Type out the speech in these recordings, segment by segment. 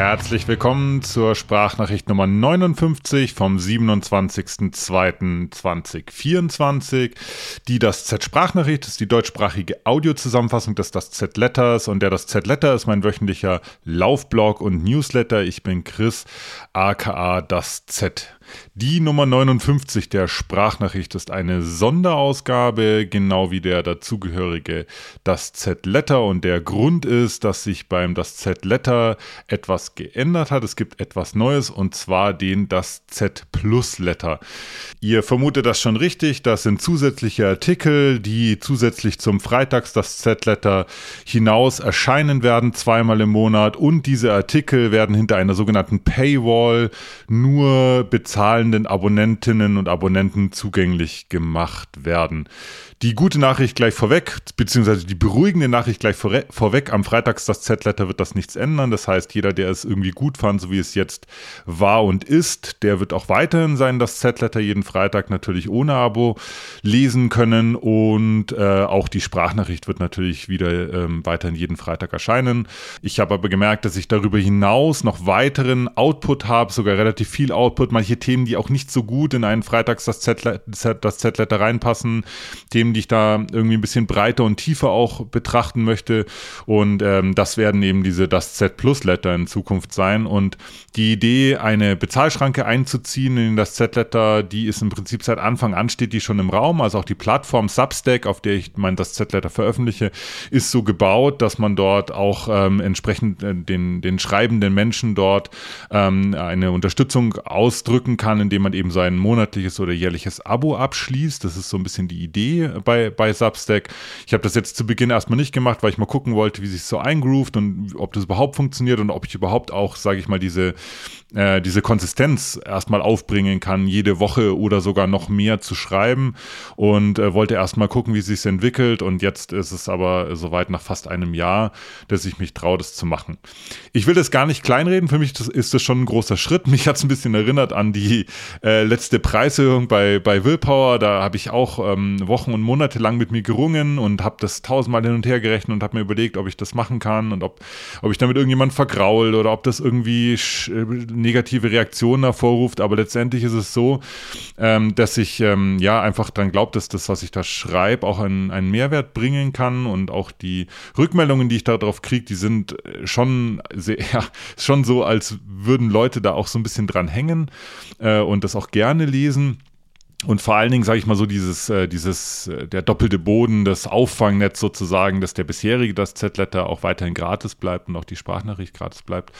Herzlich willkommen zur Sprachnachricht Nummer 59 vom 27.02.2024. Die das Z-Sprachnachricht ist die deutschsprachige Audiozusammenfassung des Das Z-Letters und der Das Z-Letter ist mein wöchentlicher Laufblog und Newsletter. Ich bin Chris, aka Das Z. Die Nummer 59 der Sprachnachricht ist eine Sonderausgabe, genau wie der dazugehörige Das Z-Letter. Und der Grund ist, dass sich beim Das Z-Letter etwas geändert hat. Es gibt etwas Neues und zwar den Das Z-Plus-Letter. Ihr vermutet das schon richtig. Das sind zusätzliche Artikel, die zusätzlich zum Freitags Das Z-Letter hinaus erscheinen werden, zweimal im Monat. Und diese Artikel werden hinter einer sogenannten Paywall nur bezahlt zahlenden Abonnentinnen und Abonnenten zugänglich gemacht werden. Die gute Nachricht gleich vorweg, beziehungsweise die beruhigende Nachricht gleich vorweg, am Freitags das Z-Letter wird das nichts ändern. Das heißt, jeder, der es irgendwie gut fand, so wie es jetzt war und ist, der wird auch weiterhin sein, das Z-Letter jeden Freitag natürlich ohne Abo lesen können und äh, auch die Sprachnachricht wird natürlich wieder ähm, weiterhin jeden Freitag erscheinen. Ich habe aber gemerkt, dass ich darüber hinaus noch weiteren Output habe, sogar relativ viel Output, manche Themen, die auch nicht so gut in einen Freitags das Z-Letter reinpassen, Themen, Themen, die ich da irgendwie ein bisschen breiter und tiefer auch betrachten möchte. Und ähm, das werden eben diese das Z Plus Letter in Zukunft sein. Und die Idee, eine Bezahlschranke einzuziehen in das Z-Letter, die ist im Prinzip seit Anfang an steht die schon im Raum. Also auch die Plattform Substack, auf der ich mein das Z-Letter veröffentliche, ist so gebaut, dass man dort auch ähm, entsprechend äh, den, den schreibenden Menschen dort ähm, eine Unterstützung ausdrücken kann, indem man eben sein monatliches oder jährliches Abo abschließt. Das ist so ein bisschen die Idee bei, bei Substack. Ich habe das jetzt zu Beginn erstmal nicht gemacht, weil ich mal gucken wollte, wie sich so eingroovt und ob das überhaupt funktioniert und ob ich überhaupt auch, sage ich mal, diese äh, diese Konsistenz erstmal aufbringen kann, jede Woche oder sogar noch mehr zu schreiben und äh, wollte erstmal gucken, wie sich entwickelt und jetzt ist es aber soweit nach fast einem Jahr, dass ich mich traue, das zu machen. Ich will das gar nicht kleinreden, für mich ist das schon ein großer Schritt. Mich hat es ein bisschen erinnert an die äh, letzte Preiserhöhung bei, bei Willpower, da habe ich auch ähm, Wochen und Monate lang mit mir gerungen und habe das tausendmal hin und her gerechnet und habe mir überlegt, ob ich das machen kann und ob, ob ich damit irgendjemand vergraul oder ob das irgendwie äh, negative Reaktionen hervorruft, aber letztendlich ist es so, ähm, dass ich ähm, ja einfach dann glaube, dass das, was ich da schreibe, auch einen, einen Mehrwert bringen kann. Und auch die Rückmeldungen, die ich darauf kriege, die sind äh, schon sehr, ja, schon so, als würden Leute da auch so ein bisschen dran hängen äh, und das auch gerne lesen. Und vor allen Dingen, sage ich mal so, dieses, äh, dieses, äh, der doppelte Boden, das Auffangnetz sozusagen, dass der bisherige, das Z-Letter auch weiterhin gratis bleibt und auch die Sprachnachricht gratis bleibt.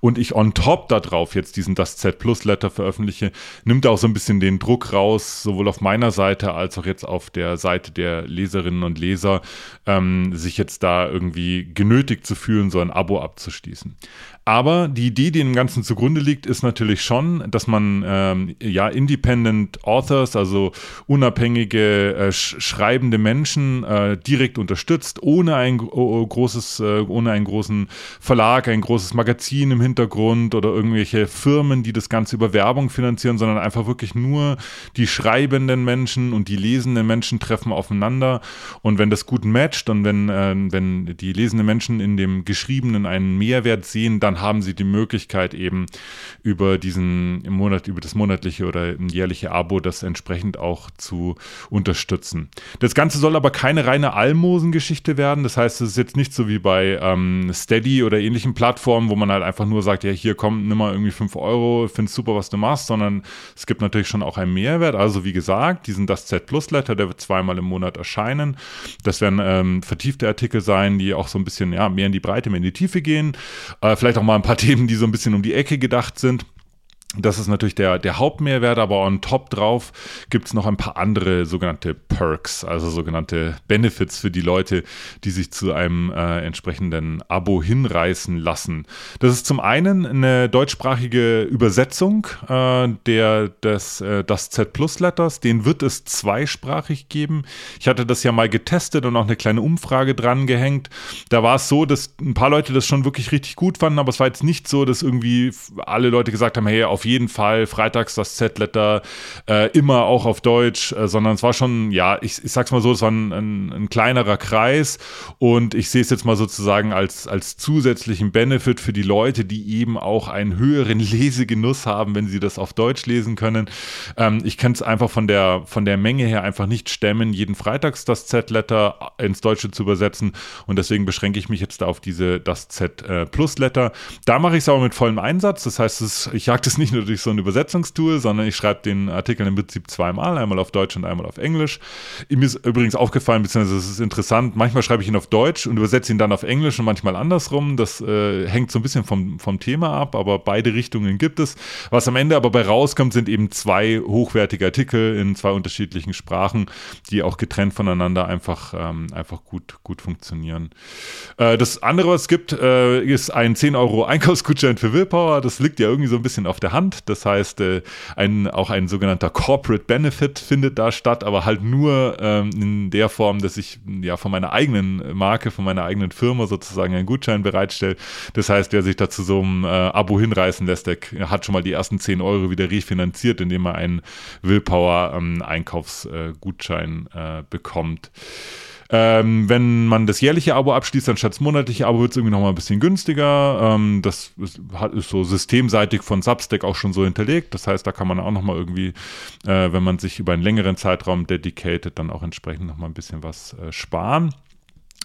Und ich on top darauf jetzt diesen das Z-Plus-Letter veröffentliche, nimmt auch so ein bisschen den Druck raus, sowohl auf meiner Seite als auch jetzt auf der Seite der Leserinnen und Leser, ähm, sich jetzt da irgendwie genötigt zu fühlen, so ein Abo abzuschließen. Aber die Idee, die dem Ganzen zugrunde liegt, ist natürlich schon, dass man ähm, ja Independent Authors, also unabhängige äh, sch schreibende Menschen äh, direkt unterstützt, ohne ein oh, großes, äh, ohne einen großen Verlag, ein großes Magazin im Hintergrund oder irgendwelche Firmen, die das Ganze über Werbung finanzieren, sondern einfach wirklich nur die schreibenden Menschen und die lesenden Menschen treffen aufeinander. Und wenn das gut matcht und wenn, äh, wenn die lesenden Menschen in dem Geschriebenen einen Mehrwert sehen, dann dann haben sie die Möglichkeit eben über diesen im Monat, über das monatliche oder jährliche Abo das entsprechend auch zu unterstützen. Das Ganze soll aber keine reine Almosengeschichte werden. Das heißt, es ist jetzt nicht so wie bei ähm, Steady oder ähnlichen Plattformen, wo man halt einfach nur sagt, ja, hier komm, nimm mal irgendwie 5 Euro, find's super, was du machst, sondern es gibt natürlich schon auch einen Mehrwert. Also wie gesagt, diesen Das Z Plus Letter, der wird zweimal im Monat erscheinen. Das werden ähm, vertiefte Artikel sein, die auch so ein bisschen ja, mehr in die Breite, mehr in die Tiefe gehen. Äh, vielleicht auch mal ein paar Themen, die so ein bisschen um die Ecke gedacht sind. Das ist natürlich der, der Hauptmehrwert, aber on top drauf gibt es noch ein paar andere sogenannte Perks, also sogenannte Benefits für die Leute, die sich zu einem äh, entsprechenden Abo hinreißen lassen. Das ist zum einen eine deutschsprachige Übersetzung äh, der, des äh, das Z Plus Letters, den wird es zweisprachig geben. Ich hatte das ja mal getestet und auch eine kleine Umfrage dran gehängt. Da war es so, dass ein paar Leute das schon wirklich richtig gut fanden, aber es war jetzt nicht so, dass irgendwie alle Leute gesagt haben, hey, auf jeden Fall freitags das Z-Letter, äh, immer auch auf Deutsch, äh, sondern es war schon, ja, ich, ich sag's mal so, es war ein, ein, ein kleinerer Kreis und ich sehe es jetzt mal sozusagen als, als zusätzlichen Benefit für die Leute, die eben auch einen höheren Lesegenuss haben, wenn sie das auf Deutsch lesen können. Ähm, ich kann es einfach von der, von der Menge her einfach nicht stemmen, jeden Freitags das Z-Letter ins Deutsche zu übersetzen und deswegen beschränke ich mich jetzt da auf diese, das Z-Plus-Letter. Da mache ich es aber mit vollem Einsatz, das heißt, es, ich jage das nicht nur durch so ein Übersetzungstool, sondern ich schreibe den Artikel im Prinzip zweimal, einmal auf Deutsch und einmal auf Englisch. Mir ist übrigens aufgefallen, beziehungsweise es ist interessant, manchmal schreibe ich ihn auf Deutsch und übersetze ihn dann auf Englisch und manchmal andersrum. Das äh, hängt so ein bisschen vom, vom Thema ab, aber beide Richtungen gibt es. Was am Ende aber bei rauskommt, sind eben zwei hochwertige Artikel in zwei unterschiedlichen Sprachen, die auch getrennt voneinander einfach, ähm, einfach gut, gut funktionieren. Äh, das andere, was es gibt, äh, ist ein 10 Euro Einkaufsgutschein für Willpower. Das liegt ja irgendwie so ein bisschen auf der Hand. Das heißt, äh, ein, auch ein sogenannter Corporate Benefit findet da statt, aber halt nur ähm, in der Form, dass ich ja von meiner eigenen Marke, von meiner eigenen Firma sozusagen einen Gutschein bereitstelle. Das heißt, wer sich dazu so ein äh, Abo hinreißen lässt, der hat schon mal die ersten 10 Euro wieder refinanziert, indem er einen Willpower-Einkaufsgutschein ähm, äh, bekommt. Ähm, wenn man das jährliche Abo abschließt, anstatt das monatliche Abo, wird es irgendwie nochmal ein bisschen günstiger. Ähm, das ist, ist, so systemseitig von Substack auch schon so hinterlegt. Das heißt, da kann man auch nochmal irgendwie, äh, wenn man sich über einen längeren Zeitraum dedicated, dann auch entsprechend nochmal ein bisschen was äh, sparen.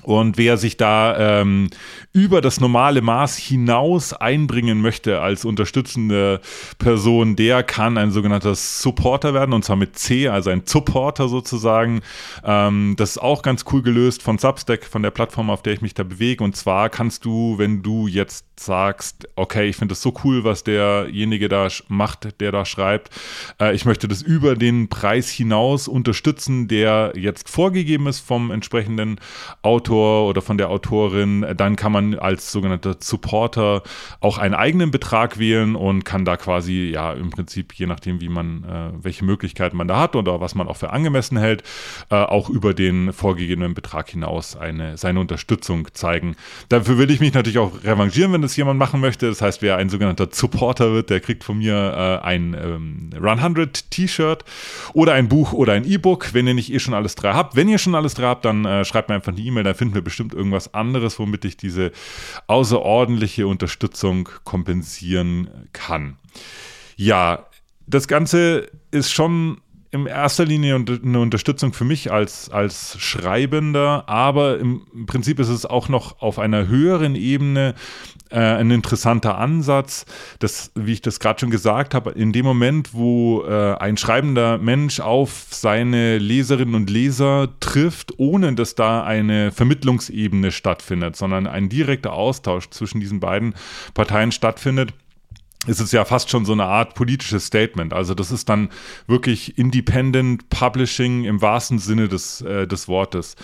Und wer sich da ähm, über das normale Maß hinaus einbringen möchte als unterstützende Person, der kann ein sogenannter Supporter werden, und zwar mit C, also ein Supporter sozusagen. Ähm, das ist auch ganz cool gelöst von Substack, von der Plattform, auf der ich mich da bewege. Und zwar kannst du, wenn du jetzt sagst, okay, ich finde das so cool, was derjenige da macht, der da schreibt, äh, ich möchte das über den Preis hinaus unterstützen, der jetzt vorgegeben ist vom entsprechenden Autor Autor oder von der Autorin, dann kann man als sogenannter Supporter auch einen eigenen Betrag wählen und kann da quasi, ja, im Prinzip, je nachdem, wie man, äh, welche Möglichkeiten man da hat oder was man auch für angemessen hält, äh, auch über den vorgegebenen Betrag hinaus eine, seine Unterstützung zeigen. Dafür will ich mich natürlich auch revanchieren, wenn das jemand machen möchte. Das heißt, wer ein sogenannter Supporter wird, der kriegt von mir äh, ein ähm, Run 100 T-Shirt oder ein Buch oder ein E-Book, wenn ihr nicht eh schon alles drei habt. Wenn ihr schon alles drei habt, dann äh, schreibt mir einfach eine E-Mail, dann finden wir bestimmt irgendwas anderes, womit ich diese außerordentliche Unterstützung kompensieren kann. Ja, das Ganze ist schon in erster Linie eine Unterstützung für mich als, als Schreibender, aber im Prinzip ist es auch noch auf einer höheren Ebene äh, ein interessanter Ansatz, dass, wie ich das gerade schon gesagt habe, in dem Moment, wo äh, ein schreibender Mensch auf seine Leserinnen und Leser trifft, ohne dass da eine Vermittlungsebene stattfindet, sondern ein direkter Austausch zwischen diesen beiden Parteien stattfindet, ist es ja fast schon so eine Art politisches Statement. Also das ist dann wirklich Independent Publishing im wahrsten Sinne des, äh, des Wortes.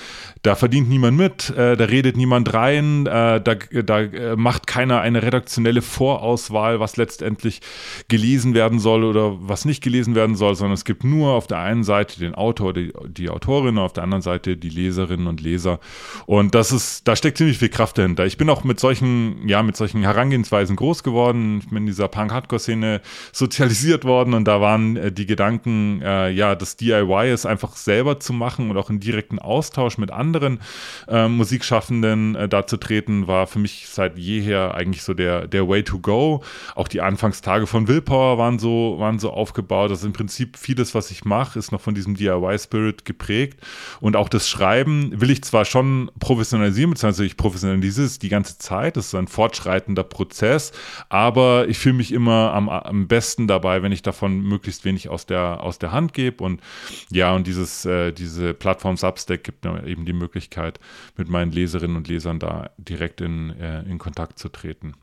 Da verdient niemand mit, äh, da redet niemand rein, äh, da, da äh, macht keiner eine redaktionelle Vorauswahl, was letztendlich gelesen werden soll oder was nicht gelesen werden soll, sondern es gibt nur auf der einen Seite den Autor, die, die Autorin, auf der anderen Seite die Leserinnen und Leser. Und das ist, da steckt ziemlich viel Kraft dahinter. Ich bin auch mit solchen, ja, mit solchen Herangehensweisen groß geworden. Ich bin in dieser Punk-Hardcore-Szene sozialisiert worden und da waren äh, die Gedanken, äh, ja, das DIY ist einfach selber zu machen und auch in direkten Austausch mit anderen äh, Musikschaffenden äh, da treten, war für mich seit jeher eigentlich so der, der Way to go. Auch die Anfangstage von Willpower waren so, waren so aufgebaut. Also im Prinzip vieles, was ich mache, ist noch von diesem DIY-Spirit geprägt. Und auch das Schreiben will ich zwar schon professionalisieren, beziehungsweise ich professionalisiere es die ganze Zeit. Das ist ein fortschreitender Prozess, aber ich fühle mich immer am, am besten dabei, wenn ich davon möglichst wenig aus der, aus der Hand gebe. Und ja, und dieses, äh, diese Plattform Substack gibt mir eben die Möglichkeit, mit meinen Leserinnen und Lesern da direkt in, äh, in Kontakt zu treten.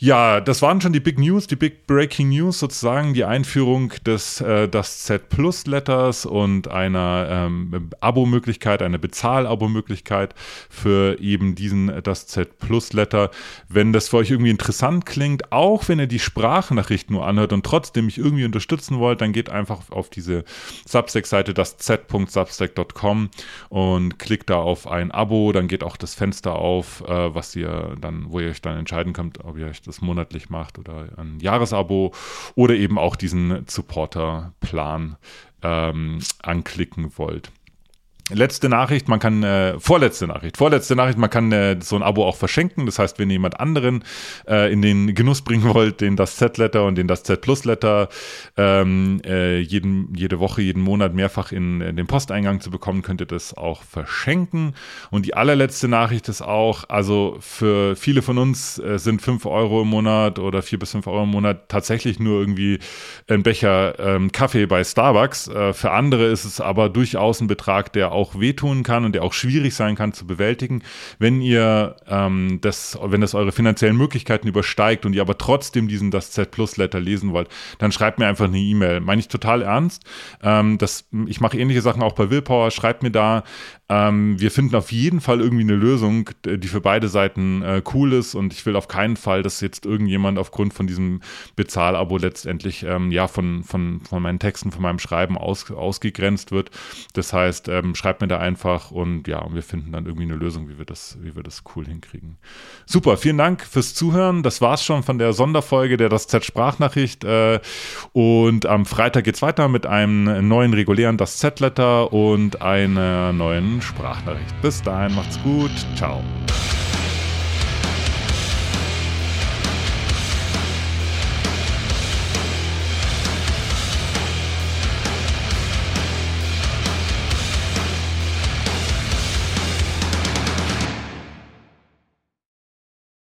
Ja, das waren schon die Big News, die Big Breaking News sozusagen, die Einführung des äh, das Z Plus Letters und einer ähm, Abo-Möglichkeit, eine Bezahl-Abo-Möglichkeit für eben diesen das Z Plus Letter. Wenn das für euch irgendwie interessant klingt, auch wenn ihr die Sprachnachricht nur anhört und trotzdem mich irgendwie unterstützen wollt, dann geht einfach auf diese Substack-Seite, das z.substack.com und klickt da auf ein Abo, dann geht auch das Fenster auf, äh, was ihr dann, wo ihr euch dann entscheiden könnt, ob ihr euch das monatlich macht oder ein Jahresabo oder eben auch diesen Supporter-Plan ähm, anklicken wollt. Letzte Nachricht, man kann, äh, vorletzte Nachricht, vorletzte Nachricht, man kann äh, so ein Abo auch verschenken. Das heißt, wenn ihr jemand anderen äh, in den Genuss bringen wollt, den das Z-Letter und den das Z-Plus-Letter ähm, äh, jeden, jede Woche, jeden Monat mehrfach in, in den Posteingang zu bekommen, könnt ihr das auch verschenken. Und die allerletzte Nachricht ist auch, also für viele von uns äh, sind 5 Euro im Monat oder 4 bis 5 Euro im Monat tatsächlich nur irgendwie ein Becher ähm, Kaffee bei Starbucks. Äh, für andere ist es aber durchaus ein Betrag, der auch wehtun kann und der auch schwierig sein kann zu bewältigen. Wenn ihr ähm, das, wenn das eure finanziellen Möglichkeiten übersteigt und ihr aber trotzdem diesen das Z Plus Letter lesen wollt, dann schreibt mir einfach eine E-Mail. Meine ich total ernst. Ähm, das, ich mache ähnliche Sachen auch bei Willpower. Schreibt mir da. Ähm, wir finden auf jeden Fall irgendwie eine Lösung, die für beide Seiten äh, cool ist und ich will auf keinen Fall, dass jetzt irgendjemand aufgrund von diesem Bezahlabo letztendlich ähm, ja von, von, von meinen Texten, von meinem Schreiben aus, ausgegrenzt wird. Das heißt, ähm, schreibt mir da einfach und ja, wir finden dann irgendwie eine Lösung, wie wir das, wie wir das cool hinkriegen. Super, vielen Dank fürs Zuhören. Das war's schon von der Sonderfolge der Das Z-Sprachnachricht. Äh, und am Freitag geht's weiter mit einem neuen regulären Das Z-Letter und einer neuen Sprachnachricht. Bis dahin, macht's gut. Ciao.